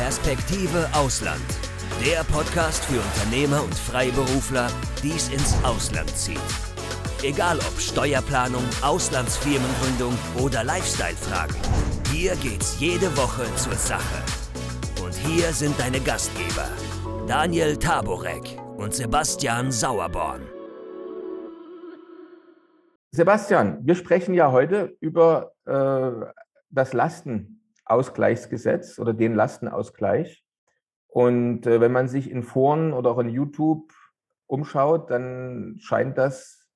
Perspektive Ausland. Der Podcast für Unternehmer und Freiberufler, die es ins Ausland zieht. Egal ob Steuerplanung, Auslandsfirmengründung oder Lifestyle-Fragen. Hier geht's jede Woche zur Sache. Und hier sind deine Gastgeber, Daniel Taborek und Sebastian Sauerborn. Sebastian, wir sprechen ja heute über äh, das Lastenausgleichsgesetz oder den Lastenausgleich. Und äh, wenn man sich in Foren oder auch in YouTube umschaut, dann scheint das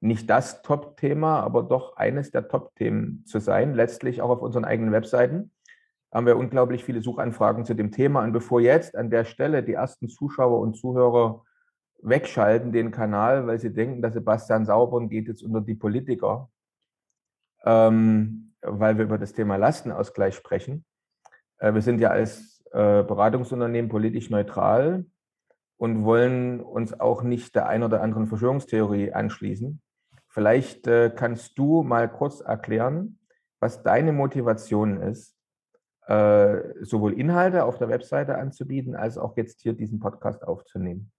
nicht das Top-Thema, aber doch eines der Top-Themen zu sein. Letztlich auch auf unseren eigenen Webseiten haben wir unglaublich viele Suchanfragen zu dem Thema. Und bevor jetzt an der Stelle die ersten Zuschauer und Zuhörer wegschalten den Kanal, weil sie denken, dass Sebastian Sauborn geht jetzt unter die Politiker, ähm, weil wir über das Thema Lastenausgleich sprechen. Äh, wir sind ja als äh, Beratungsunternehmen politisch neutral und wollen uns auch nicht der ein oder anderen Verschwörungstheorie anschließen. Vielleicht äh, kannst du mal kurz erklären, was deine Motivation ist, sowohl Inhalte auf der Webseite anzubieten, als auch jetzt hier diesen Podcast aufzunehmen.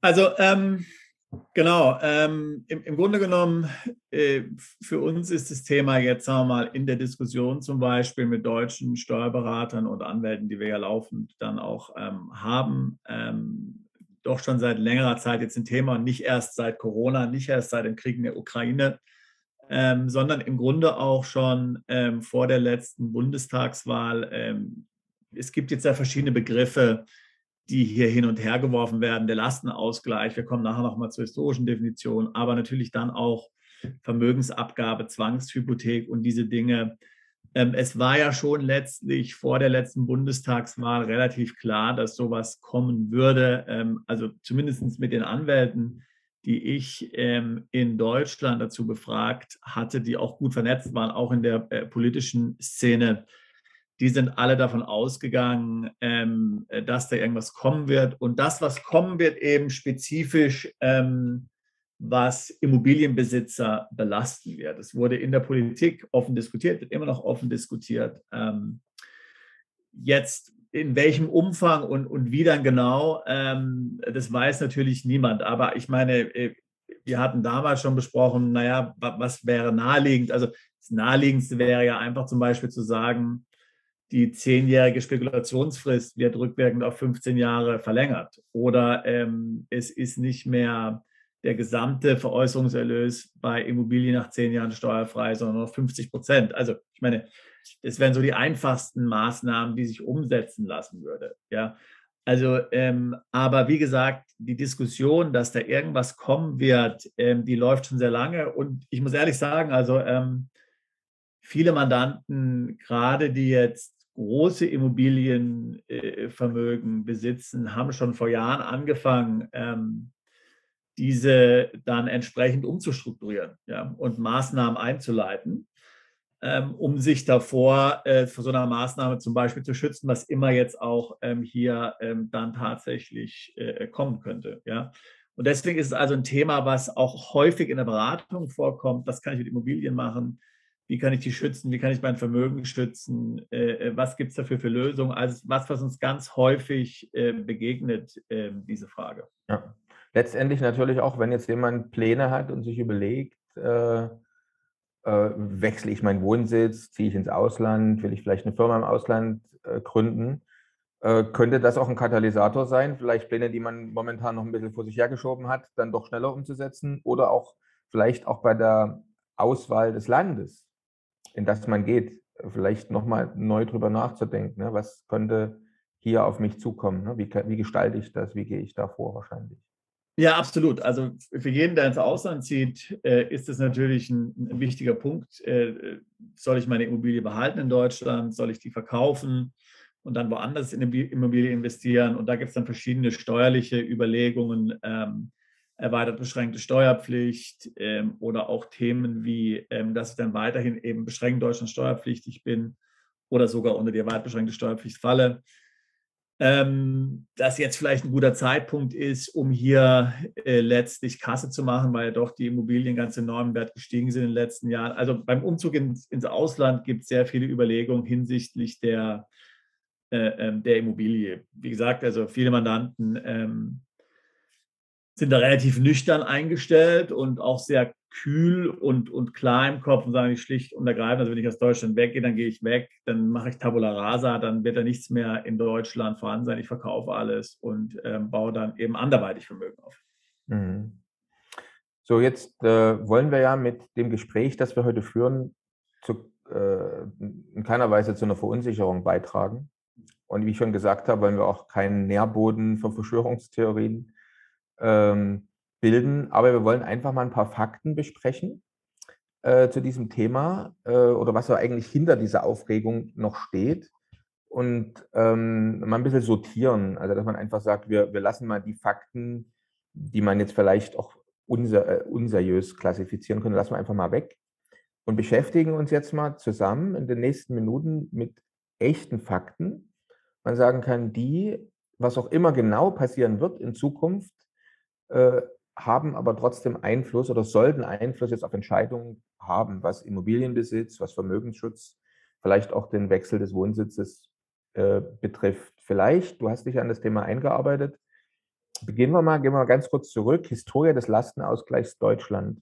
Also ähm, genau, ähm, im, im, Grunde genommen, äh, für uns ist das Thema jetzt, sagen wir mal, in der Diskussion zum Beispiel mit deutschen Steuerberatern und Anwälten, die wir ja laufend dann auch ähm, haben, ähm, doch schon seit längerer Zeit jetzt ein Thema und nicht erst seit Corona, nicht erst seit dem Krieg in der Ukraine, ähm, sondern im Grunde auch schon ähm, vor der letzten Bundestagswahl. Ähm, es gibt jetzt ja verschiedene Begriffe, die hier hin und her geworfen werden, der Lastenausgleich, wir kommen nachher nochmal zur historischen Definition, aber natürlich dann auch Vermögensabgabe, Zwangshypothek und diese Dinge. Ähm, es war ja schon letztlich vor der letzten Bundestagswahl relativ klar, dass sowas kommen würde. Ähm, also zumindest mit den Anwälten, die ich ähm, in Deutschland dazu befragt hatte, die auch gut vernetzt waren, auch in der äh, politischen Szene die sind alle davon ausgegangen, ähm, äh, dass da irgendwas kommen wird. Und das, was kommen wird, eben spezifisch, ähm, was Immobilienbesitzer belasten wird. Es wurde in der Politik offen diskutiert, wird immer noch offen diskutiert. Ähm, jetzt in welchem Umfang und, und wie dann genau, ähm, das weiß natürlich niemand. Aber ich meine, äh, wir hatten damals schon besprochen, naja, was wäre naheliegend? Also das Naheliegendste wäre ja einfach zum Beispiel zu sagen, die zehnjährige Spekulationsfrist wird rückwirkend auf 15 Jahre verlängert. Oder ähm, es ist nicht mehr der gesamte Veräußerungserlös bei Immobilien nach zehn Jahren steuerfrei, sondern nur 50 Prozent. Also ich meine, das wären so die einfachsten Maßnahmen, die sich umsetzen lassen würde. Ja, also, ähm, aber wie gesagt, die Diskussion, dass da irgendwas kommen wird, ähm, die läuft schon sehr lange. Und ich muss ehrlich sagen, also ähm, viele Mandanten, gerade die jetzt große Immobilienvermögen äh, besitzen, haben schon vor Jahren angefangen, ähm, diese dann entsprechend umzustrukturieren ja, und Maßnahmen einzuleiten, ähm, um sich davor äh, vor so einer Maßnahme zum Beispiel zu schützen, was immer jetzt auch ähm, hier ähm, dann tatsächlich äh, kommen könnte. Ja. Und deswegen ist es also ein Thema, was auch häufig in der Beratung vorkommt. Was kann ich mit Immobilien machen? Wie kann ich die schützen, wie kann ich mein Vermögen schützen, äh, äh was gibt es dafür für Lösungen, also was, was uns ganz häufig äh, begegnet, äh, diese Frage. Ja. Letztendlich natürlich auch, wenn jetzt jemand Pläne hat und sich überlegt, äh, äh, wechsle ich meinen Wohnsitz, ziehe ich ins Ausland, will ich vielleicht eine Firma im Ausland gründen, könnte das auch ein Katalysator sein, vielleicht Pläne, die man momentan noch ein bisschen vor sich hergeschoben hat, dann doch schneller umzusetzen oder auch vielleicht auch bei der Auswahl des Landes in das man geht, vielleicht nochmal neu drüber nachzudenken. Ne? Was könnte hier auf mich zukommen? Ne? Wie, wie gestalte ich das? Wie gehe ich da vor wahrscheinlich? Ja, absolut. Also für jeden, der ins Ausland zieht, äh, ist es natürlich ein, wichtiger Punkt. Äh, soll ich meine Immobilie behalten in Deutschland? Soll ich die verkaufen und dann woanders in die Immobilie investieren? Und da gibt es dann verschiedene steuerliche Überlegungen. Ähm, erweitert beschränkte Steuerpflicht ähm, oder auch Themen wie, ähm, dass ich dann weiterhin eben beschränkt Deutschland steuerpflichtig bin oder sogar unter die erweitert beschränkte Steuerpflicht falle. Ähm, dass jetzt vielleicht ein guter Zeitpunkt ist, um hier äh, letztlich Kasse zu machen, weil doch die Immobilien ganz enorm im Wert gestiegen sind in den letzten Jahren. Also beim Umzug ins, ins Ausland gibt es sehr viele Überlegungen hinsichtlich der äh, ähm, der Immobilie. Wie gesagt, also viele Mandanten ähm, sind da relativ nüchtern eingestellt und auch sehr kühl und, und klar im Kopf und sagen ich schlicht und ergreifend, also wenn ich aus Deutschland weggehe, dann gehe ich weg, dann mache ich Tabula Rasa, dann wird da nichts mehr in Deutschland vorhanden sein, ich verkaufe alles und ähm, baue dann eben anderweitig Vermögen auf. Mhm. So, jetzt äh, wollen wir ja mit dem Gespräch, das wir heute führen, zu, äh, in keiner Weise zu einer Verunsicherung beitragen. Und wie ich schon gesagt habe, wollen wir auch keinen Nährboden für Verschwörungstheorien ähm, bilden. Aber wir wollen einfach mal ein paar Fakten besprechen äh, zu diesem Thema äh, oder was da eigentlich hinter dieser Aufregung noch steht. Und ähm, mal ein bisschen sortieren. Also, dass man einfach sagt, wir, wir lassen mal die Fakten, die man jetzt vielleicht auch unser, äh, unseriös klassifizieren könnte, lassen wir einfach mal weg und beschäftigen uns jetzt mal zusammen in den nächsten Minuten mit echten Fakten, man sagen kann, die, was auch immer genau passieren wird in Zukunft, äh, haben aber trotzdem Einfluss oder sollten Einfluss jetzt auf Entscheidungen haben, was Immobilienbesitz, was Vermögensschutz, vielleicht auch den Wechsel des Wohnsitzes äh, betrifft. Vielleicht, du hast dich an das Thema eingearbeitet. Beginnen wir mal, gehen wir mal ganz kurz zurück. Historie des Lastenausgleichs Deutschland.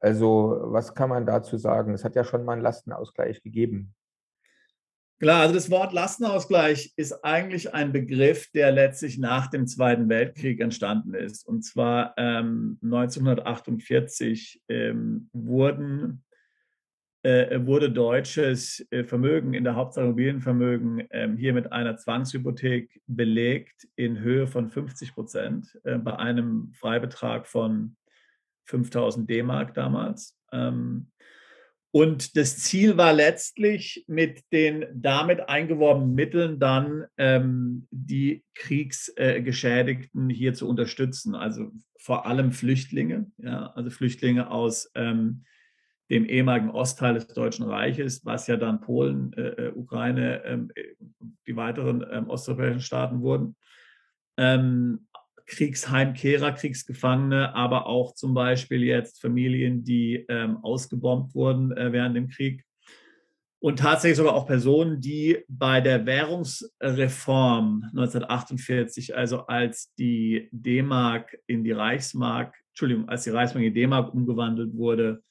Also, was kann man dazu sagen? Es hat ja schon mal einen Lastenausgleich gegeben. Klar, also das Wort Lastenausgleich ist eigentlich ein Begriff, der letztlich nach dem Zweiten Weltkrieg entstanden ist. Und zwar ähm, 1948 ähm, wurden, äh, wurde deutsches äh, Vermögen in der Hauptsache Immobilienvermögen ähm, hier mit einer Zwangshypothek belegt in Höhe von 50 Prozent äh, bei einem Freibetrag von 5000 D-Mark damals. Ähm, und das Ziel war letztlich, mit den damit eingeworbenen Mitteln dann ähm, die Kriegsgeschädigten äh, hier zu unterstützen. Also vor allem Flüchtlinge, ja, also Flüchtlinge aus ähm, dem ehemaligen Ostteil des Deutschen Reiches, was ja dann Polen, äh, äh Ukraine, ähm, äh, die weiteren ähm, osteuropäischen Staaten wurden. Ähm, Kriegsheimkehrer, Kriegsgefangene, aber auch zum Beispiel jetzt Familien, die ähm, ausgebombt wurden äh, während dem Krieg. Und tatsächlich sogar auch Personen, die bei der Währungsreform 1948, also als die D-Mark in die Reichsmark, Entschuldigung, als die Reichsmark in D-Mark umgewandelt wurde,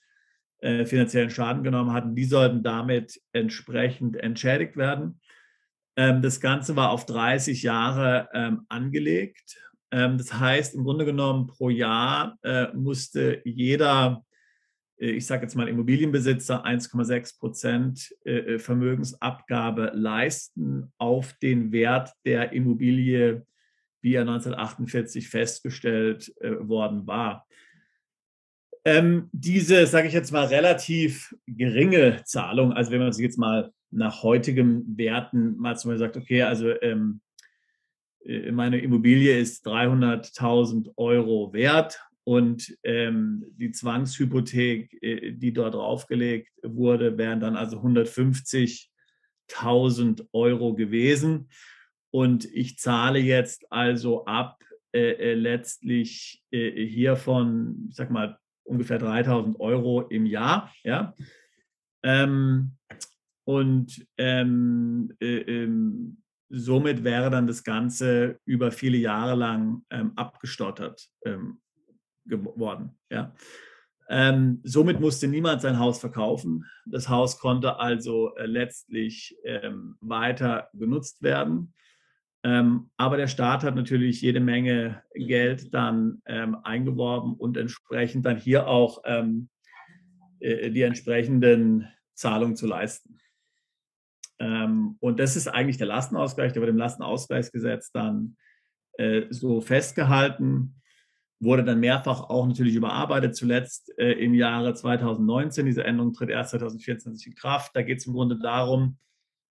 äh, finanziellen Schaden genommen hatten, die sollten damit entsprechend entschädigt werden. Ähm, das Ganze war auf 30 Jahre ähm, angelegt das heißt, im Grunde genommen pro Jahr äh, musste jeder, äh, ich sage jetzt mal Immobilienbesitzer, 1,6 Prozent äh, Vermögensabgabe leisten auf den Wert der Immobilie, wie er 1948 festgestellt worden war. Ähm, diese, sage ich jetzt mal, relativ geringe Zahlung, also wenn man sich jetzt mal nach heutigem Werten mal zum Beispiel sagt, okay, also ähm, äh, meine Immobilie ist 300.000 Euro wert und ähm, die Zwangshypothek, äh, die dort draufgelegt wurde, wären dann also 150.000 Euro gewesen. Und ich zahle jetzt also ab äh, äh letztlich äh, hiervon, ich sag mal, ungefähr 3.000 Euro im Jahr. Ja? Ähm, und ähm, äh, ähm, somit wäre dann das Ganze über viele Jahre lang ähm, abgestottert ähm, geworden. Ja. Ähm, somit musste niemand sein Haus verkaufen. Das Haus konnte also äh, letztlich ähm, weiter genutzt werden. Ähm, aber der Staat hat natürlich jede Menge Geld dann ähm, eingeworben und entsprechend dann hier auch äh, die entsprechenden Zahlungen zu leisten. Ähm, und das ist eigentlich der Lastenausgleich, der wird im Lastenausgleichsgesetz dann äh, so festgehalten, wurde dann mehrfach auch natürlich überarbeitet, zuletzt äh, im Jahre 2019. Diese Änderung tritt erst 2024 in Kraft. Da geht es im Grunde darum,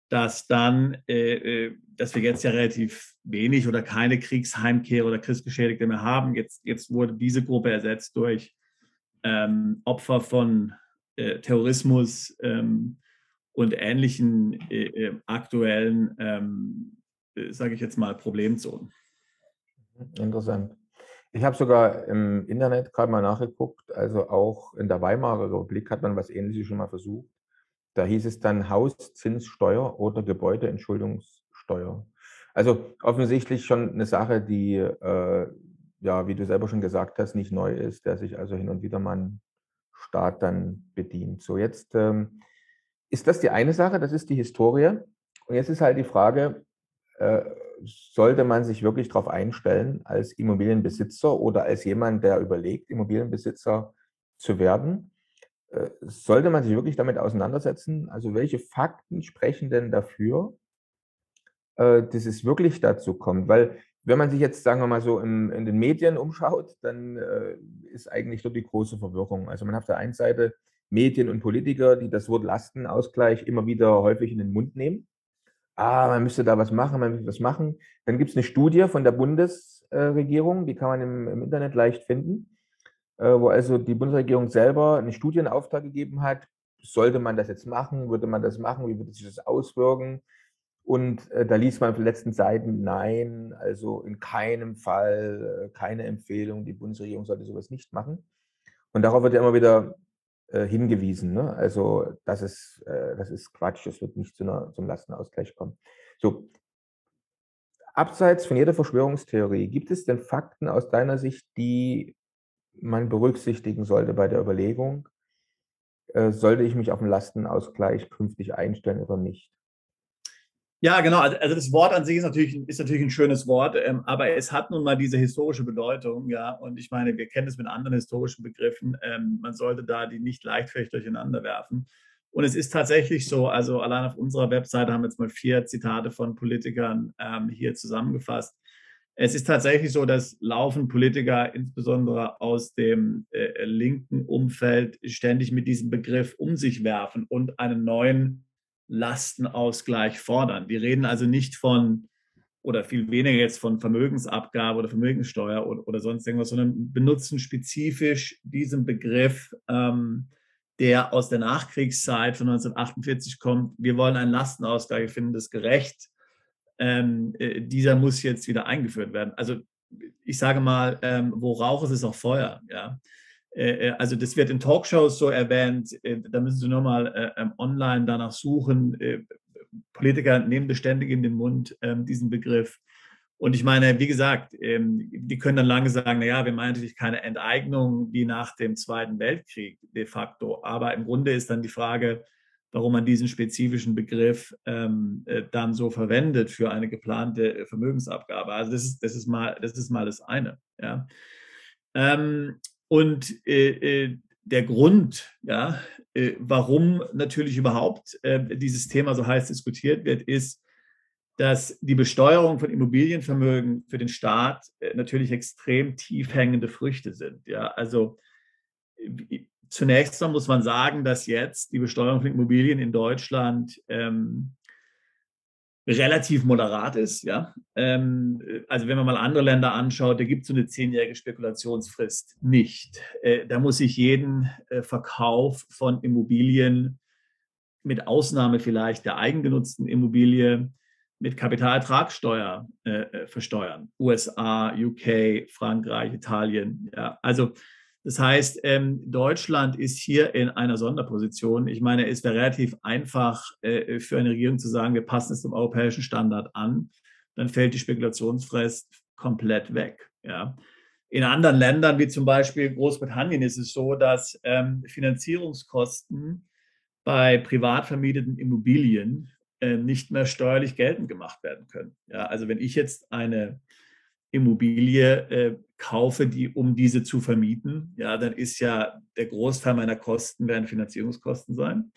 dass dann, äh, äh, dass wir jetzt ja relativ wenig oder keine Kriegsheimkehrer oder Kriegsgeschädigte mehr haben. Jetzt, jetzt wurde diese Gruppe ersetzt durch ähm, Opfer von äh, Terrorismus, ähm, und ähnlichen äh, äh aktuellen, ähm, äh, sage ich jetzt mal, Problemzonen. Interessant. Ich habe sogar im Internet gerade mal nachgeguckt, also auch in der Weimarer Republik hat man was Ähnliches schon mal versucht. Da hieß es dann Hauszinssteuer oder Gebäudeentschuldungssteuer. Steuer. Also offensichtlich schon eine Sache, die, äh, ja, wie du selber schon gesagt hast, nicht neu ist, der sich also hin und wieder mal ein Staat dann bedient. So, jetzt ähm, ist das die eine Sache, das ist die Historie. Und jetzt ist halt die Frage, äh, sollte man sich wirklich darauf einstellen, als Immobilienbesitzer oder als jemand, der überlegt, Immobilienbesitzer zu werden? Äh, sollte man sich wirklich damit auseinandersetzen? Also welche Fakten sprechen denn dafür, äh, dass es wirklich dazu kommt? Weil wenn man sich jetzt, sagen wir mal so, in, in den Medien umschaut, dann ist eigentlich dort die große Verwirrung. Also man hat auf der einen Seite Medien und Politiker, die das Wort Lastenausgleich immer wieder häufig in den Mund nehmen. Ah, man müsste da was machen, man müsste was machen. Dann gibt es eine Studie von der Bundesregierung, die kann man im, im Internet leicht finden, äh, wo also die Bundesregierung selber einen Studienauftrag gegeben hat. Sollte man das jetzt machen? Würde man das machen? Wie würde sich das auswirken? Und äh, da liest man auf den letzten Seiten, nein, also in keinem Fall, äh, keine Empfehlung, die Bundesregierung sollte sowas nicht machen. Und darauf wird ja immer wieder äh, hingewiesen. Ne? Also das ist, äh, das ist Quatsch, es wird nicht zu einer, zum Lastenausgleich kommen. So, abseits von jeder Verschwörungstheorie, gibt es denn Fakten aus deiner Sicht, die man berücksichtigen sollte bei der Überlegung, äh, sollte ich mich auf den Lastenausgleich künftig einstellen oder nicht? Ja, genau. Also, also das Wort an sich ist natürlich, ist natürlich ein schönes Wort, ähm, aber es hat nun mal diese historische Bedeutung, ja. Und ich meine, wir kennen es mit anderen historischen Begriffen. Ähm, man sollte da die nicht leichtfertig durcheinander werfen. Und es ist tatsächlich so, also allein auf unserer Webseite haben wir jetzt mal vier Zitate von Politikern ähm, hier zusammengefasst. Es ist tatsächlich so, dass laufend Politiker, insbesondere aus dem äh, linken Umfeld, ständig mit diesem Begriff um sich werfen und einen neuen Lastenausgleich fordern. Wir reden also nicht von oder viel weniger jetzt von Vermögensabgabe oder Vermögenssteuer oder, oder sonst irgendwas, sondern benutzen spezifisch diesen Begriff, ähm, der aus der Nachkriegszeit von 1948 kommt. Wir wollen einen Lastenausgleich, finden das gerecht. Ähm, äh, dieser muss jetzt wieder eingeführt werden. Also ich sage mal, ähm, wo Rauch ist, ist auch Feuer. Ja? Äh, äh, also das wird in Talkshows so erwähnt, äh, da müssen Sie nur mal ähm, online danach suchen. Politiker nehmen beständig in den Mund ähm, diesen Begriff. Und ich meine, wie gesagt, ähm, die können dann lange sagen, naja, wir meinen natürlich keine Enteignung wie nach dem Zweiten Weltkrieg de facto. Aber im Grunde ist dann die Frage, warum man diesen spezifischen Begriff dann so verwendet für eine geplante Vermögensabgabe. Also das ist, das ist, mal, das, ist mal das eine. Ja. Und äh, äh, der Grund, ja, äh, warum natürlich überhaupt äh, dieses Thema so heiß diskutiert wird, ist, dass die Besteuerung von Immobilienvermögen für den Staat äh, natürlich extrem tief hängende Früchte sind. Ja, also zunächst mal muss man sagen, dass jetzt die Besteuerung von Immobilien in Deutschland ähm, relativ moderat ist. Ja? Ähm, also wenn man mal andere Länder anschaut, da gibt es so eine zehnjährige Spekulationsfrist nicht. Äh, da muss ich jeden äh, Verkauf von Immobilien mit Ausnahme vielleicht der eigengenutzten Immobilie mit Kapitalertragssteuer äh, äh versteuern. USA, UK, Frankreich, Italien. Ja. Also das heißt, ähm, Deutschland ist hier in einer Sonderposition. Ich meine, es wäre relativ einfach äh, für eine Regierung zu sagen, wir passen es dem europäischen Standard an. Dann fällt die Spekulationsfrist komplett weg. Ja. In anderen Ländern, wie zum Beispiel Großbritannien, ist es so, dass ähm, Finanzierungskosten bei privat vermieteten Immobilien äh, nicht mehr steuerlich geltend gemacht werden können. Ja, also wenn ich jetzt eine Immobilie äh, kaufe, die, um diese zu vermieten, ja, dann ist ja der Großteil meiner Kosten werden Finanzierungskosten sein.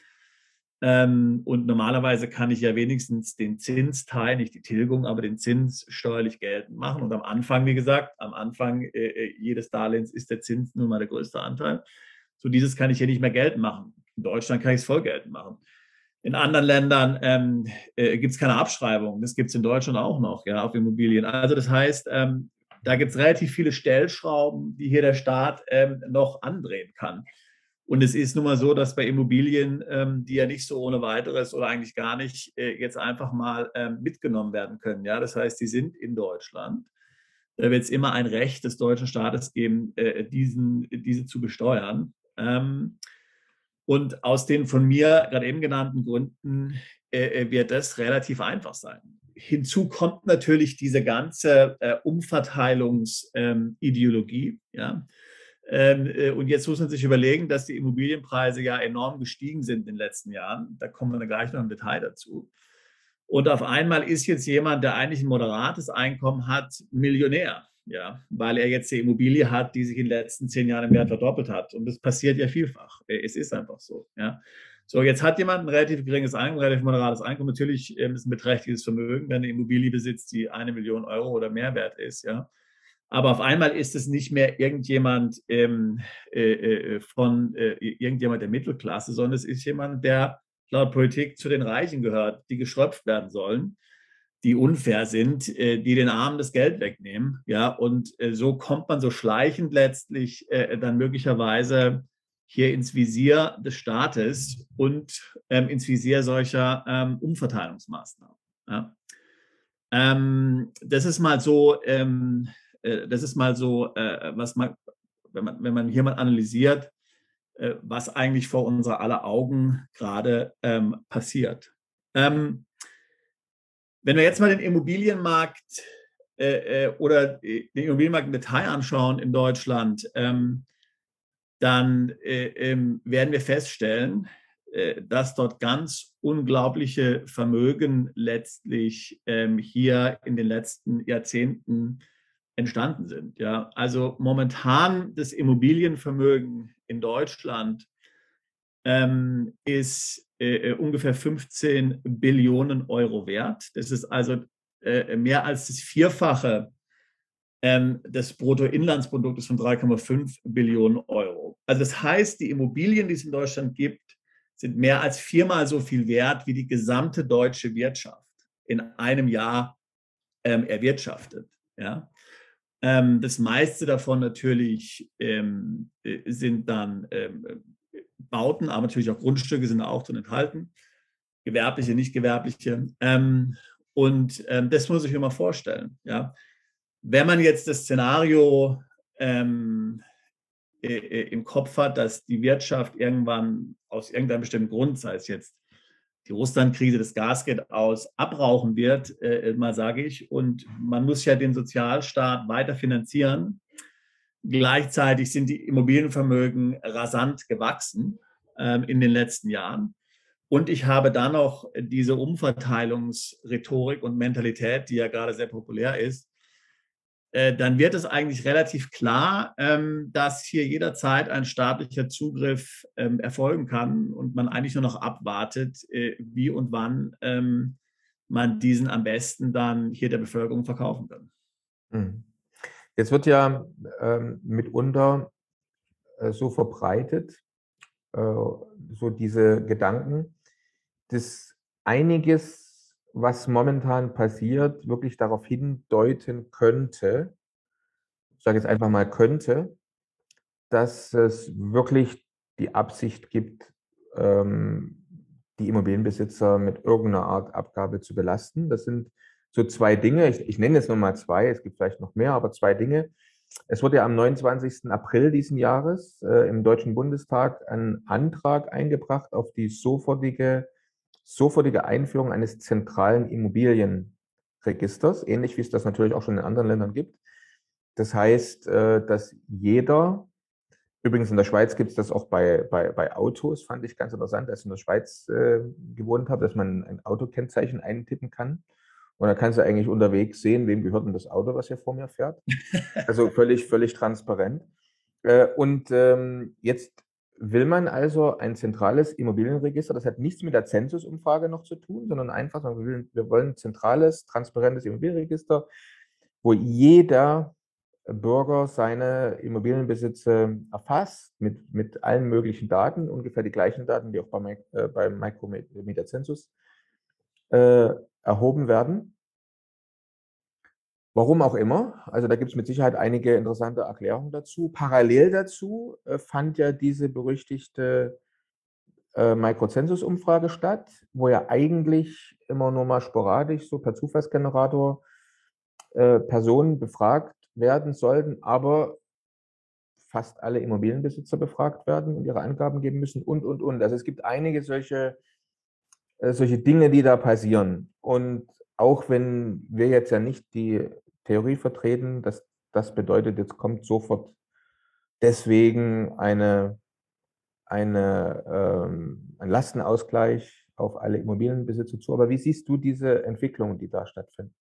Ähm, und normalerweise kann ich ja wenigstens den Zinsteil, nicht die Tilgung, aber den Zins steuerlich geltend machen. Und am Anfang, wie gesagt, am Anfang äh, äh jedes Darlehens ist der Zins nun mal der größte Anteil. So dieses kann ich hier nicht mehr geltend machen. In Deutschland kann ich es voll geltend machen. In anderen Ländern ähm, äh, gibt es keine Abschreibung. Das gibt es in Deutschland auch noch, ja, auf Immobilien. Also das heißt, ähm, da gibt es relativ viele Stellschrauben, die hier der Staat ähm, noch andrehen kann. Und es ist nun mal so, dass bei Immobilien, ähm, die ja nicht so ohne weiteres oder eigentlich gar nicht äh, jetzt einfach mal ähm, mitgenommen werden können. Ja, das heißt, die sind in Deutschland. Da wird es immer ein Recht des deutschen Staates geben, äh, diesen, diese zu besteuern. Ähm, Und aus den von mir gerade eben genannten Gründen äh, wird das relativ einfach sein. Hinzu kommt natürlich diese ganze äh, Umverteilungsideologie. Ähm, ja. Ähm, äh, und jetzt muss man sich überlegen, dass die Immobilienpreise ja enorm gestiegen sind in den letzten Jahren. Da kommen wir gleich noch im Detail dazu. Und auf einmal ist jetzt jemand, der eigentlich ein moderates Einkommen hat, Millionär, ja, weil er jetzt die Immobilie hat, die sich in den letzten zehn Jahren im Wert verdoppelt hat. Und das passiert ja vielfach. Äh, es ist einfach so. Ja. So, jetzt hat jemand ein relativ geringes Einkommen, ein relativ moderates Einkommen. Natürlich ähm, ist ein beträchtliches Vermögen, wenn eine Immobilie besitzt, die eine Million Euro oder mehr wert ist, ja. Aber auf einmal ist es nicht mehr irgendjemand ähm, äh, äh, von äh, irgendjemand der Mittelklasse, sondern es ist jemand, der laut Politik zu den Reichen gehört, die geschröpft werden sollen, die unfair sind, äh, die den Armen das Geld wegnehmen. Ja, und äh, so kommt man so schleichend letztlich äh, dann möglicherweise hier ins Visier des Staates und ähm, ins Visier solcher ähm, Umverteilungsmaßnahmen. Ja. Ähm, das ist mal so, ähm, äh, das ist mal so, äh, was man, wenn man, wenn man hier mal analysiert, äh, was eigentlich vor unserer aller Augen gerade ähm, passiert. Ähm, wenn wir jetzt mal den Immobilienmarkt äh, äh, oder den Immobilienmarkt im Detail anschauen in Deutschland, ähm, dann äh, ähm, werden wir feststellen, äh, dass dort ganz unglaubliche Vermögen letztlich ähm, hier in den letzten Jahrzehnten entstanden sind. Ja, also momentan das Immobilienvermögen in Deutschland ähm, ist äh, äh ungefähr 15 Billionen Euro wert. Das ist also äh, mehr als das Vierfache ähm, des Bruttoinlandsproduktes von 3,5 Billionen Euro. Also das heißt, die Immobilien, die es in Deutschland gibt, sind mehr als viermal so viel wert wie die gesamte deutsche Wirtschaft in einem Jahr ähm, erwirtschaftet. Ja? Ähm, das meiste davon natürlich ähm, äh, sind dann ähm, Bauten, aber natürlich auch Grundstücke sind da auch drin enthalten. Gewerbliche, nicht gewerbliche. Ähm, und ähm, das muss ich mir mal vorstellen. Ja? Wenn man jetzt das Szenario ähm, äh, äh, im Kopf hat, dass die Wirtschaft irgendwann aus irgendeinem bestimmten Grund, sei es jetzt die Russlandkrise, das Gas geht aus, abrauchen wird, äh, mal sage ich. Und man muss ja den Sozialstaat weiter finanzieren. Gleichzeitig sind die Immobilienvermögen rasant gewachsen ähm, in den letzten Jahren. Und ich habe dann noch diese Umverteilungsrhetorik und Mentalität, die ja gerade sehr populär ist, äh, dann wird es eigentlich relativ klar, ähm, dass hier jederzeit ein staatlicher Zugriff ähm, erfolgen kann und man eigentlich nur noch abwartet, äh, wie und wann ähm, man diesen am besten dann hier der Bevölkerung verkaufen kann. Mhm. Jetzt wird ja mitunter äh, so verbreitet, so diese Gedanken, dass einiges was momentan passiert, wirklich darauf hindeuten könnte, ich sage jetzt einfach mal könnte, dass es wirklich die Absicht gibt, ähm, die Immobilienbesitzer mit irgendeiner Art Abgabe zu belasten. Das sind so zwei Dinge. Ich, ich nenne jetzt nochmal zwei, es gibt vielleicht noch mehr, aber zwei Dinge. Es wurde ja am 29. April diesen Jahres äh, im Deutschen Bundestag ein Antrag eingebracht auf die sofortige sofortige Einführung eines zentralen Immobilienregisters, ähnlich wie es das natürlich auch schon in anderen Ländern gibt. Das heißt, äh, dass jeder, übrigens in der Schweiz gibt es das auch bei, bei, bei Autos, fand ich ganz interessant, als ich in der Schweiz äh, gewohnt habe, dass man ein Autokennzeichen eintippen kann. Und da kannst du eigentlich unterwegs sehen, wem gehört denn das Auto, was hier vor mir fährt. Also völlig, völlig transparent. Äh, und ähm, jetzt will man also ein zentrales Immobilienregister. Das hat nichts mit der Zensusumfrage noch zu tun, sondern einfach, wir, will, wir wollen ein zentrales, transparentes Immobilienregister, wo jeder Bürger seine Immobilienbesitze erfasst mit, mit allen möglichen Daten, ungefähr die gleichen Daten, die auch beim, äh, beim Mikrometerzensus äh, erhoben werden. Warum auch immer. Also da gibt es mit Sicherheit einige interessante Erklärungen dazu. Parallel dazu äh, fand ja diese berüchtigte äh, Mikrozensus-Umfrage statt, wo ja eigentlich immer nur mal sporadisch so per Zufallsgenerator äh, Personen befragt werden sollten, aber fast alle Immobilienbesitzer befragt werden und ihre Angaben geben müssen und, und, und. Also es gibt einige solche, äh, solche Dinge, die da passieren. Und auch wenn wir jetzt ja nicht die Theorie vertreten, dass das bedeutet, jetzt kommt sofort deswegen eine, eine, ähm, ein Lastenausgleich auf alle Immobilienbesitzer zu. Aber wie siehst du diese Entwicklungen, die da stattfinden?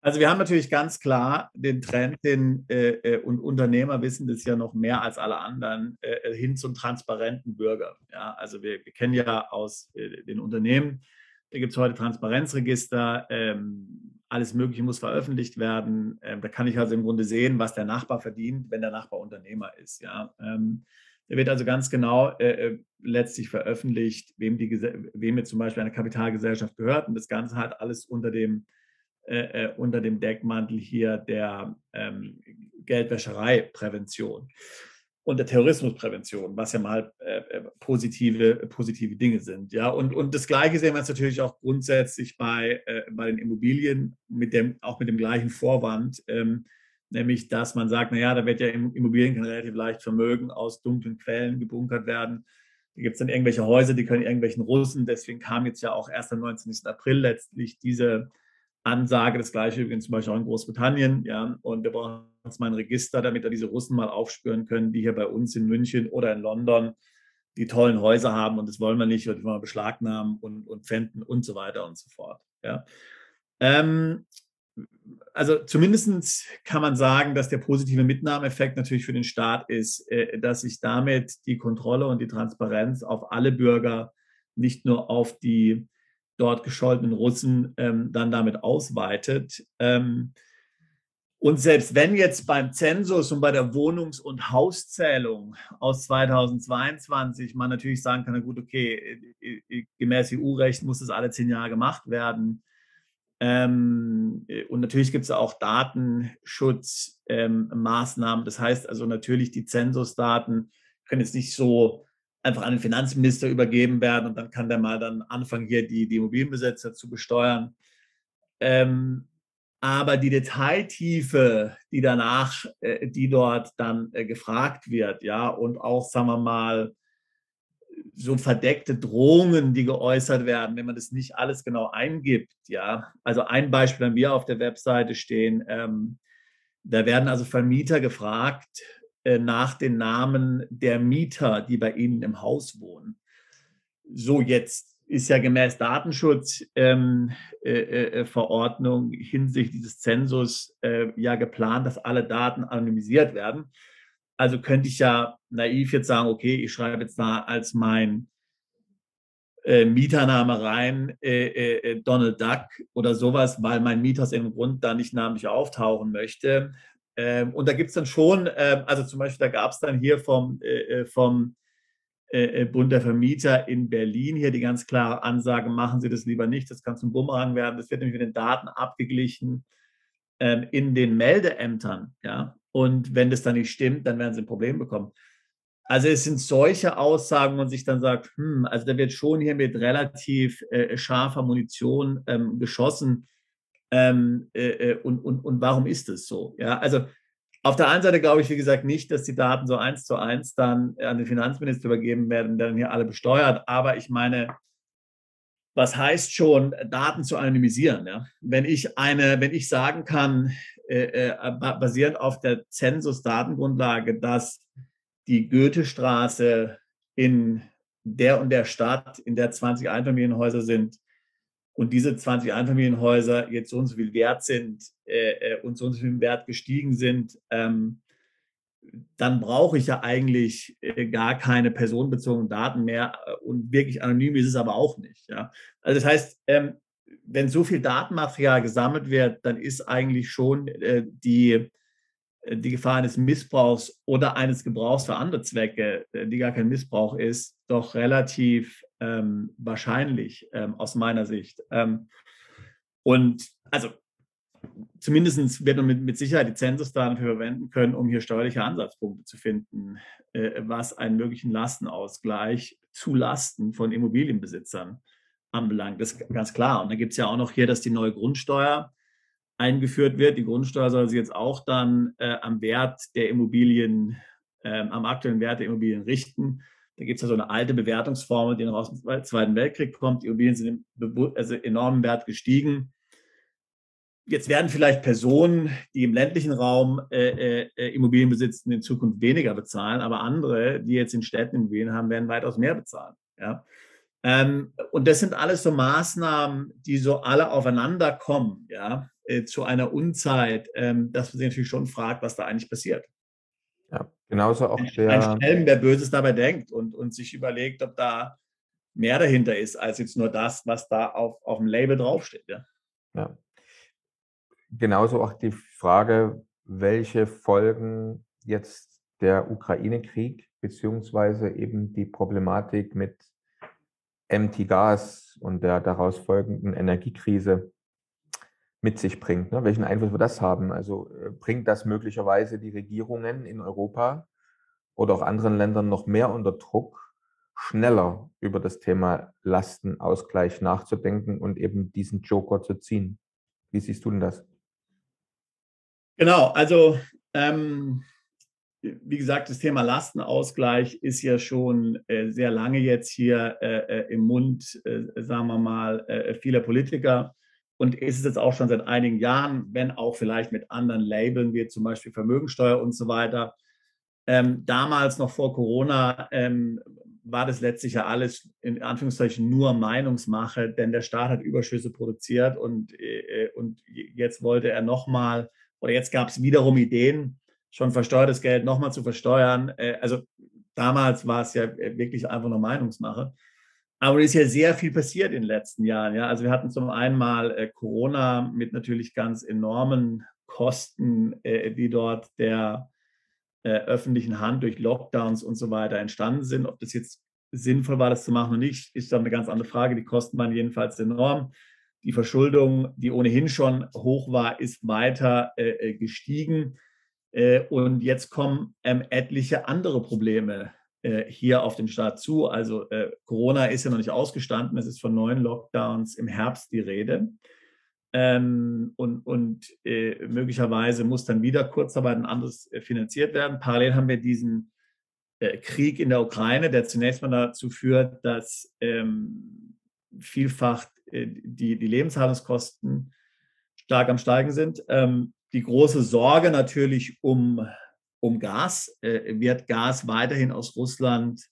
Also wir haben natürlich ganz klar den Trend, den äh, äh, und Unternehmer wissen das ja noch mehr als alle anderen, äh, hin zum transparenten Bürger. Ja, also wir, wir kennen ja aus äh, den Unternehmen, da gibt es heute Transparenzregister, ähm, alles Mögliche muss veröffentlicht werden. Ähm, da kann ich also im Grunde sehen, was der Nachbar verdient, wenn der Nachbar Unternehmer ist. Ja. Ähm, da wird also ganz genau äh, äh letztlich veröffentlicht, wem, die, wem jetzt zum Beispiel eine Kapitalgesellschaft gehört. Und das Ganze hat alles unter dem äh, äh, unter dem Deckmantel hier der ähm, Geldwäschereiprävention und der Terrorismusprävention, was ja mal äh, äh, positive, positive Dinge sind. Ja? Und, und das Gleiche sehen wir jetzt natürlich auch grundsätzlich bei, äh, bei den Immobilien, mit dem, auch mit dem gleichen Vorwand, ähm, nämlich dass man sagt, naja, da wird ja im Immobilien kann relativ leicht Vermögen aus dunklen Quellen gebunkert werden. Da gibt es dann irgendwelche Häuser, die können irgendwelchen Russen. Deswegen kam jetzt ja auch erst am 19. April letztlich diese Ansage. Das gleiche übrigens zum Beispiel auch in Großbritannien. Ja, und wir brauchen jetzt mal ein Register, damit wir diese Russen mal aufspüren können, die hier bei uns in München oder in London die tollen Häuser haben und das wollen wir nicht, und die wollen wir beschlagnahmen und, und pfänden und so weiter und so fort. Ja. Ähm, also zumindest kann man sagen, dass der positive Mitnahmeeffekt natürlich für den Staat ist, äh, dass sich damit die Kontrolle und die Transparenz auf alle Bürger, nicht nur auf die dort gescholtenen Russen ähm, dann damit ausweitet. Ähm, und selbst wenn jetzt beim Zensus und bei der Wohnungs- und Hauszählung aus 2022 man natürlich sagen kann, na gut, okay, äh, äh, gemäß EU-Recht muss das alle zehn Jahre gemacht werden. Ähm, und natürlich gibt es auch Datenschutzmaßnahmen. Ähm, das heißt also natürlich, die Zensusdaten können jetzt nicht so einfach an den Finanzminister übergeben werden und dann kann der mal dann anfangen, hier die, die Immobilienbesitzer zu besteuern. Ähm, aber die Detailtiefe, die danach, äh, die dort dann äh, gefragt wird, ja, und auch, sagen wir mal, so verdeckte Drohungen, die geäußert werden, wenn man das nicht alles genau eingibt, ja. Also ein Beispiel haben wir auf der Webseite stehen, ähm, da werden also Vermieter gefragt, nach den Namen der Mieter, die bei Ihnen im Haus wohnen. So, jetzt ist ja gemäß Datenschutzverordnung ähm, äh, äh, hinsichtlich dieses Zensus äh, ja geplant, dass alle Daten anonymisiert werden. Also könnte ich ja naiv jetzt sagen, okay, ich schreibe jetzt da als mein äh, Mietername rein, äh, äh, Donald Duck oder sowas, weil mein Mieter aus irgendeinem Grund da nicht namentlich auftauchen möchte. Ähm, und da gibt es dann schon, äh, also zum Beispiel, da gab es dann hier vom, äh, äh vom äh, äh, Bund der Vermieter in Berlin hier die ganz klare Ansage, machen Sie das lieber nicht, das kann zum Bumerang werden. Das wird nämlich mit den Daten abgeglichen ähm, in den Meldeämtern. Ja? Und wenn das dann nicht stimmt, dann werden Sie ein Problem bekommen. Also es sind solche Aussagen, wo man sich dann sagt, hm, also da wird schon hier mit relativ äh, scharfer Munition ähm, geschossen. Ähm, äh, äh, und, und, und warum ist es so? Ja, also auf der einen Seite glaube ich, wie gesagt, nicht, dass die Daten so eins zu eins dann an den Finanzminister übergeben werden, der dann hier alle besteuert. Aber ich meine, was heißt schon, Daten zu anonymisieren? Ja? Wenn ich eine, wenn ich sagen kann, äh, äh, basierend auf der Zensus-Datengrundlage, dass die Goethestraße in der und der Stadt, in der 20 Einfamilienhäuser sind, und diese 20 Einfamilienhäuser jetzt so und so viel wert sind äh, äh, und so und so viel Wert gestiegen sind, ähm, dann brauche ich ja eigentlich äh, gar keine personenbezogenen Daten mehr äh, und wirklich anonym ist es aber auch nicht. Ja? Also das heißt, ähm, wenn so viel Datenmaterial gesammelt wird, dann ist eigentlich schon äh, die, äh, die Gefahr eines Missbrauchs oder eines Gebrauchs für andere Zwecke, die gar kein Missbrauch ist, doch relativ ähm, wahrscheinlich ähm, aus meiner Sicht. Ähm, und also zumindest wird man mit, mit Sicherheit die Zensusdaten verwenden können, um hier steuerliche Ansatzpunkte zu finden, äh, was einen möglichen Lastenausgleich zu Lasten von Immobilienbesitzern anbelangt. Das ist ganz klar. Und dann gibt es ja auch noch hier, dass die neue Grundsteuer eingeführt wird. Die Grundsteuer soll sich jetzt auch dann äh, am Wert der Immobilien ähm, am aktuellen Wert der Immobilien richten. Da gibt es ja so eine alte Bewertungsformel, die noch aus dem Zweiten Weltkrieg kommt. Die Immobilien sind also enormen Wert gestiegen. Jetzt werden vielleicht Personen, die im ländlichen Raum äh, äh, äh, Immobilien besitzen, in Zukunft weniger bezahlen, aber andere, die jetzt in Städten Immobilien haben, werden weitaus mehr bezahlen. Ja? Ähm, und das sind alles so Maßnahmen, die so alle aufeinander kommen, ja, äh, zu einer Unzeit, ähm, dass man sich natürlich schon fragt, was da eigentlich passiert. Genauso auch der. Ein Schelm, der Böses dabei denkt und, und sich überlegt, ob da mehr dahinter ist, als jetzt nur das, was da auf, auf dem Label draufsteht. Ja. ja. Genauso auch die Frage, welche Folgen jetzt der Ukraine-Krieg beziehungsweise eben die Problematik mit Empty Gas und der daraus folgenden Energiekrise mit sich bringt. Ne? Welchen Einfluss wird das haben? Also äh, bringt das möglicherweise die Regierungen in Europa oder auch anderen Ländern noch mehr unter Druck, schneller über das Thema Lastenausgleich nachzudenken und eben diesen Joker zu ziehen? Wie siehst du denn das? Genau, also ähm, wie gesagt, das Thema Lastenausgleich ist ja schon äh, sehr lange jetzt hier äh, äh im Mund, äh, sagen wir mal, äh, vieler Politiker und ist es jetzt auch schon seit einigen Jahren, wenn auch vielleicht mit anderen Labeln wie zum Beispiel Vermögensteuer und so weiter. Ähm, damals noch vor Corona ähm, war das letztlich ja alles in Anführungszeichen nur Meinungsmache, denn der Staat hat Überschüsse produziert und, äh, und jetzt wollte er nochmal, oder jetzt gab es wiederum Ideen, schon versteuertes Geld nochmal zu versteuern. Äh, also damals war es ja äh, wirklich einfach nur Meinungsmache. Aber es ist ja sehr viel passiert in den letzten Jahren. Ja? Also wir hatten zum einen mal äh, Corona mit natürlich ganz enormen Kosten, die dort der öffentlichen Hand durch Lockdowns und so weiter entstanden sind. Ob das jetzt sinnvoll war, das zu machen oder nicht, ist dann eine ganz andere Frage. Die Kosten waren jedenfalls enorm. Die Verschuldung, die ohnehin schon hoch war, ist weiter äh, gestiegen. Äh, und jetzt kommen ähm, etliche andere Probleme äh, hier auf den Staat zu. Also äh, Corona ist ja noch nicht ausgestanden. Es ist von neuen Lockdowns im Herbst die Rede. Ähm, und und äh, möglicherweise muss dann wieder Kurzarbeit und anderes äh, finanziert werden. Parallel haben wir diesen äh, Krieg in der Ukraine, der zunächst mal dazu führt, dass ähm, vielfach die, die Lebenshaltungskosten stark am Steigen sind. Ähm, die große Sorge natürlich um, um Gas. Äh, wird Gas weiterhin aus Russland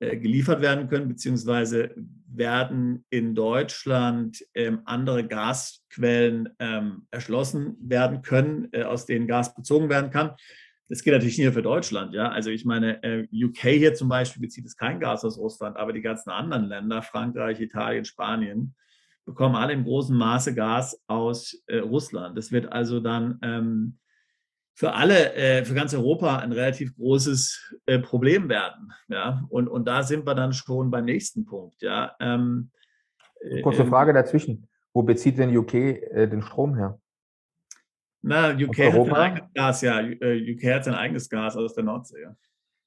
äh, geliefert werden können, beziehungsweise werden in Deutschland ähm, andere Gasquellen ähm, erschlossen werden können, äh, aus denen Gas bezogen werden kann. Das geht natürlich nicht nur für Deutschland. Ja? Also ich meine, äh, UK hier zum Beispiel bezieht es kein Gas aus Russland, aber die ganzen anderen Länder, Frankreich, Italien, Spanien, bekommen alle im großen Maße Gas aus äh, Russland. Das wird also dann ähm, für alle, äh, für ganz Europa ein relativ großes äh, Problem werden. Ja? Und, und da sind wir dann schon beim nächsten Punkt. Ja? Ähm, äh, Kurze ähm, Frage dazwischen. Wo bezieht denn UK äh, den Strom her? Na, UK hat sein eigenes Gas, ja. Äh, UK hat sein eigenes Gas aus der Nordsee. Ja.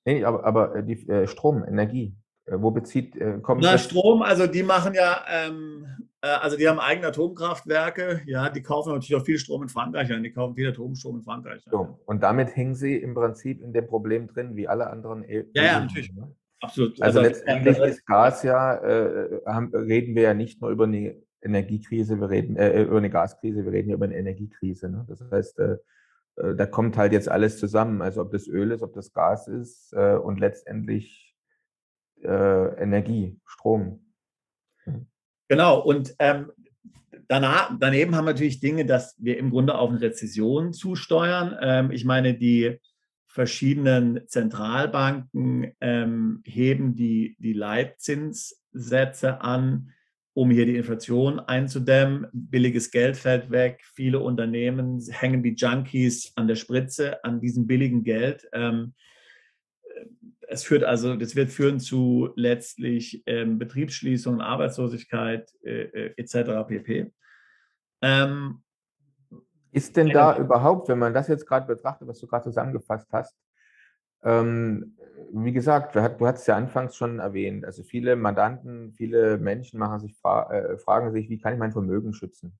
Nee, aber, aber die Strom, Energie, wo bezieht, kommt Na, Strom, also die machen ja ähm, äh, also die haben eigene Atomkraftwerke, ja, die kaufen natürlich auch viel Strom in Frankreich ein, die kaufen viel Atomstrom in Frankreich. So, und damit hängen sie im Prinzip in dem Problem drin, wie alle anderen EU. Ja, ja, natürlich. Ne? Absolut. Also, also letztendlich ist Gas ja, äh, haben, reden wir ja nicht nur über eine Energiekrise, wir reden äh, über eine Gaskrise, wir reden ja über eine Energiekrise. Ne? Das heißt, äh, äh, da kommt halt jetzt alles zusammen, also ob das Öl ist, ob das Gas ist äh, und letztendlich Energie, Strom. Mhm. Genau, und ähm, danach, daneben haben wir natürlich Dinge, dass wir im Grunde auf eine Rezession zusteuern. Ähm, ich meine, die verschiedenen Zentralbanken ähm, heben die, die Leitzinssätze an, um hier die Inflation einzudämmen. Billiges Geld fällt weg. Viele Unternehmen hängen wie Junkies an der Spritze, an diesem billigen Geld. Ähm, es führt also, das wird führen zu letztlich ähm, Betriebsschließungen, Arbeitslosigkeit äh, äh etc. pp. Ähm, ist denn da überhaupt, wenn man das jetzt gerade betrachtet, was du gerade zusammengefasst hast, ähm, wie gesagt, du, hast, es ja anfangs schon erwähnt, also viele Mandanten, viele Menschen machen sich, äh, fragen sich, wie kann ich mein Vermögen schützen?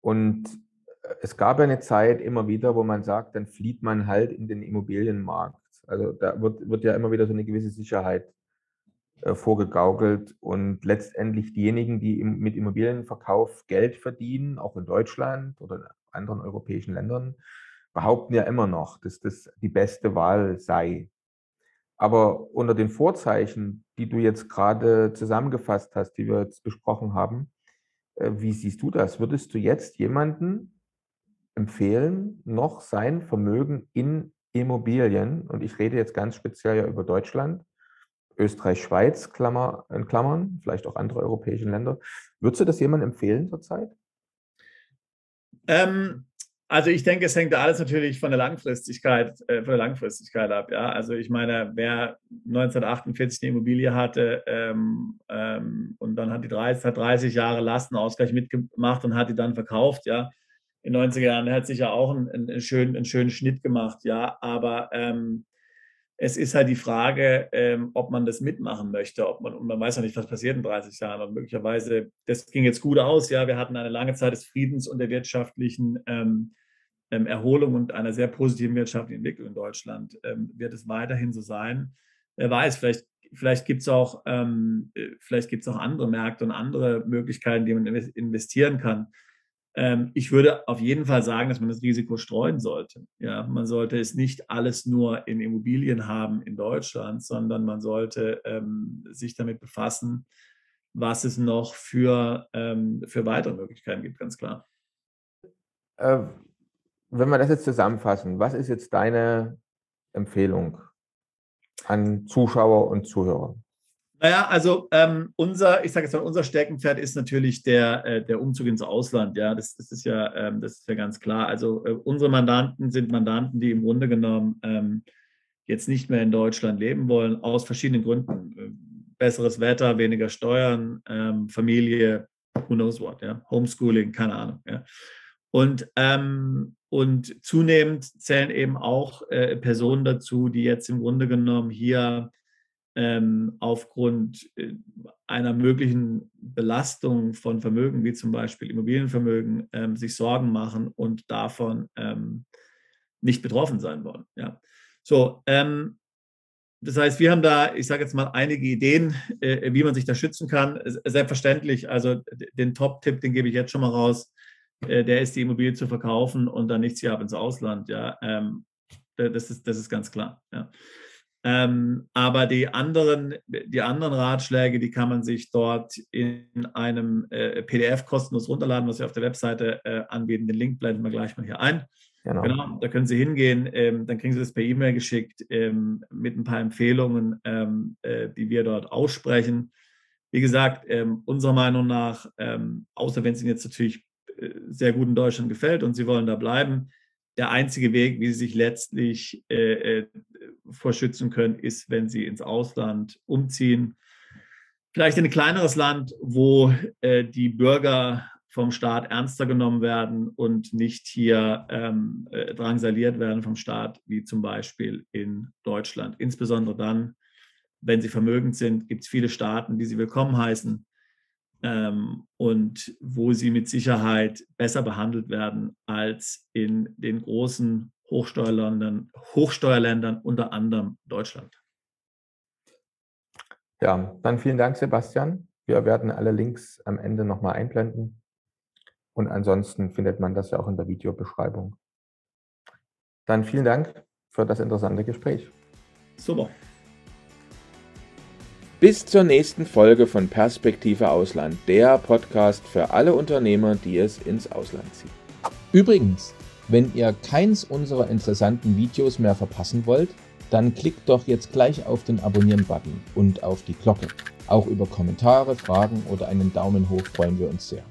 Und es gab eine Zeit immer wieder, wo man sagt, dann flieht man halt in den Immobilienmarkt. Also da wird, wird ja immer wieder so eine gewisse Sicherheit äh, vorgegaukelt und letztendlich diejenigen, die im, mit Immobilienverkauf Geld verdienen, auch in Deutschland oder in anderen europäischen Ländern, behaupten ja immer noch, dass das die beste Wahl sei. Aber unter den Vorzeichen, die du jetzt gerade zusammengefasst hast, die wir jetzt besprochen haben, äh, wie siehst du das? Würdest du jetzt jemanden empfehlen, noch sein Vermögen in Immobilien, und ich rede jetzt ganz speziell ja über Deutschland, Österreich, Schweiz, Klammer, in Klammern, vielleicht auch andere europäische Länder. Würdest du das jemandem empfehlen zurzeit? Ähm, also ich denke, es hängt alles natürlich von der Langfristigkeit, äh, von der Langfristigkeit ab. Ja, also ich meine, wer 1948 eine Immobilie hatte ähm, ähm, und dann hat die 30, hat 30 Jahre Lastenausgleich mitgemacht und hat die dann verkauft, ja. In den 90er Jahren hat sich ja auch einen, einen, schönen, einen schönen Schnitt gemacht, ja. Aber ähm, es ist halt die Frage, ähm, ob man das mitmachen möchte, ob man, und man weiß ja nicht, was passiert in 30 Jahren. Und möglicherweise, das ging jetzt gut aus, ja, wir hatten eine lange Zeit des Friedens und der wirtschaftlichen ähm, ähm, Erholung und einer sehr positiven wirtschaftlichen Entwicklung in Deutschland. Ähm, wird es weiterhin so sein? Wer weiß, vielleicht, vielleicht gibt es auch, ähm, äh, vielleicht auch andere Märkte und andere Möglichkeiten, die man investieren kann. Ähm, ich würde auf jeden Fall sagen, dass man das Risiko streuen sollte. Ja, man sollte es nicht alles nur in Immobilien haben in Deutschland, sondern man sollte ähm, sich damit befassen, was es noch für, ähm, für weitere Möglichkeiten gibt, ganz klar. Äh, wenn wir das jetzt zusammenfassen, was ist jetzt deine Empfehlung an Zuschauer und Zuhörer? Naja, also ähm, unser, ich sage jetzt mal, unser Steckenpferd ist natürlich der, äh, der Umzug ins Ausland. Ja, das, das, ist ja, ähm, das ist ja ganz klar. Also äh, unsere Mandanten sind Mandanten, die im Grunde genommen ähm, jetzt nicht mehr in Deutschland leben wollen, aus verschiedenen Gründen. Äh, besseres Wetter, weniger Steuern, ähm, Familie, who knows what, ja, Homeschooling, keine Ahnung. Ja. Und, ähm, und zunehmend zählen eben auch äh, Personen dazu, die jetzt im Grunde genommen hier ähm, aufgrund äh, einer möglichen Belastung von Vermögen, wie zum Beispiel Immobilienvermögen, ähm, sich Sorgen machen und davon ähm, nicht betroffen sein wollen. Ja. So, ähm, das heißt, wir haben da, ich sage jetzt mal, einige Ideen, äh, wie man sich da schützen kann. Selbstverständlich, also den Top-Tipp, den gebe ich jetzt schon mal raus, äh, der ist, die Immobilie zu verkaufen und dann nichts hier ab ins Ausland. Ja, ähm, das, ist, das ist ganz klar. Ja. Ähm, aber die anderen, die anderen Ratschläge, die kann man sich dort in einem äh, PDF kostenlos runterladen, was wir auf der Webseite äh, anbieten. Den Link blenden wir gleich mal hier ein. Genau. genau da können Sie hingehen, ähm, dann kriegen Sie das per E-Mail geschickt ähm, mit ein paar Empfehlungen, ähm, äh, die wir dort aussprechen. Wie gesagt, ähm, unserer Meinung nach, ähm, außer wenn es Ihnen jetzt natürlich äh, sehr gut in Deutschland gefällt und Sie wollen da bleiben, der einzige Weg, wie Sie sich letztlich äh, äh, vorschützen können, ist, wenn Sie ins Ausland umziehen. Vielleicht in ein kleineres Land, wo äh, die Bürger vom Staat ernster genommen werden und nicht hier ähm, äh, drangsaliert werden vom Staat, wie zum Beispiel in Deutschland. Insbesondere dann, wenn sie vermögend sind, gibt es viele Staaten, die sie willkommen heißen ähm, und wo sie mit Sicherheit besser behandelt werden als in den großen Hochsteuerländern, Hochsteuerländern unter anderem Deutschland. Ja, dann vielen Dank, Sebastian. Wir werden alle Links am Ende nochmal einblenden. Und ansonsten findet man das ja auch in der Videobeschreibung. Dann vielen Dank für das interessante Gespräch. Super. Bis zur nächsten Folge von Perspektive Ausland, der Podcast für alle Unternehmer, die es ins Ausland ziehen. Übrigens, wenn ihr keins unserer interessanten Videos mehr verpassen wollt, dann klickt doch jetzt gleich auf den Abonnieren-Button und auf die Glocke. Auch über Kommentare, Fragen oder einen Daumen hoch freuen wir uns sehr.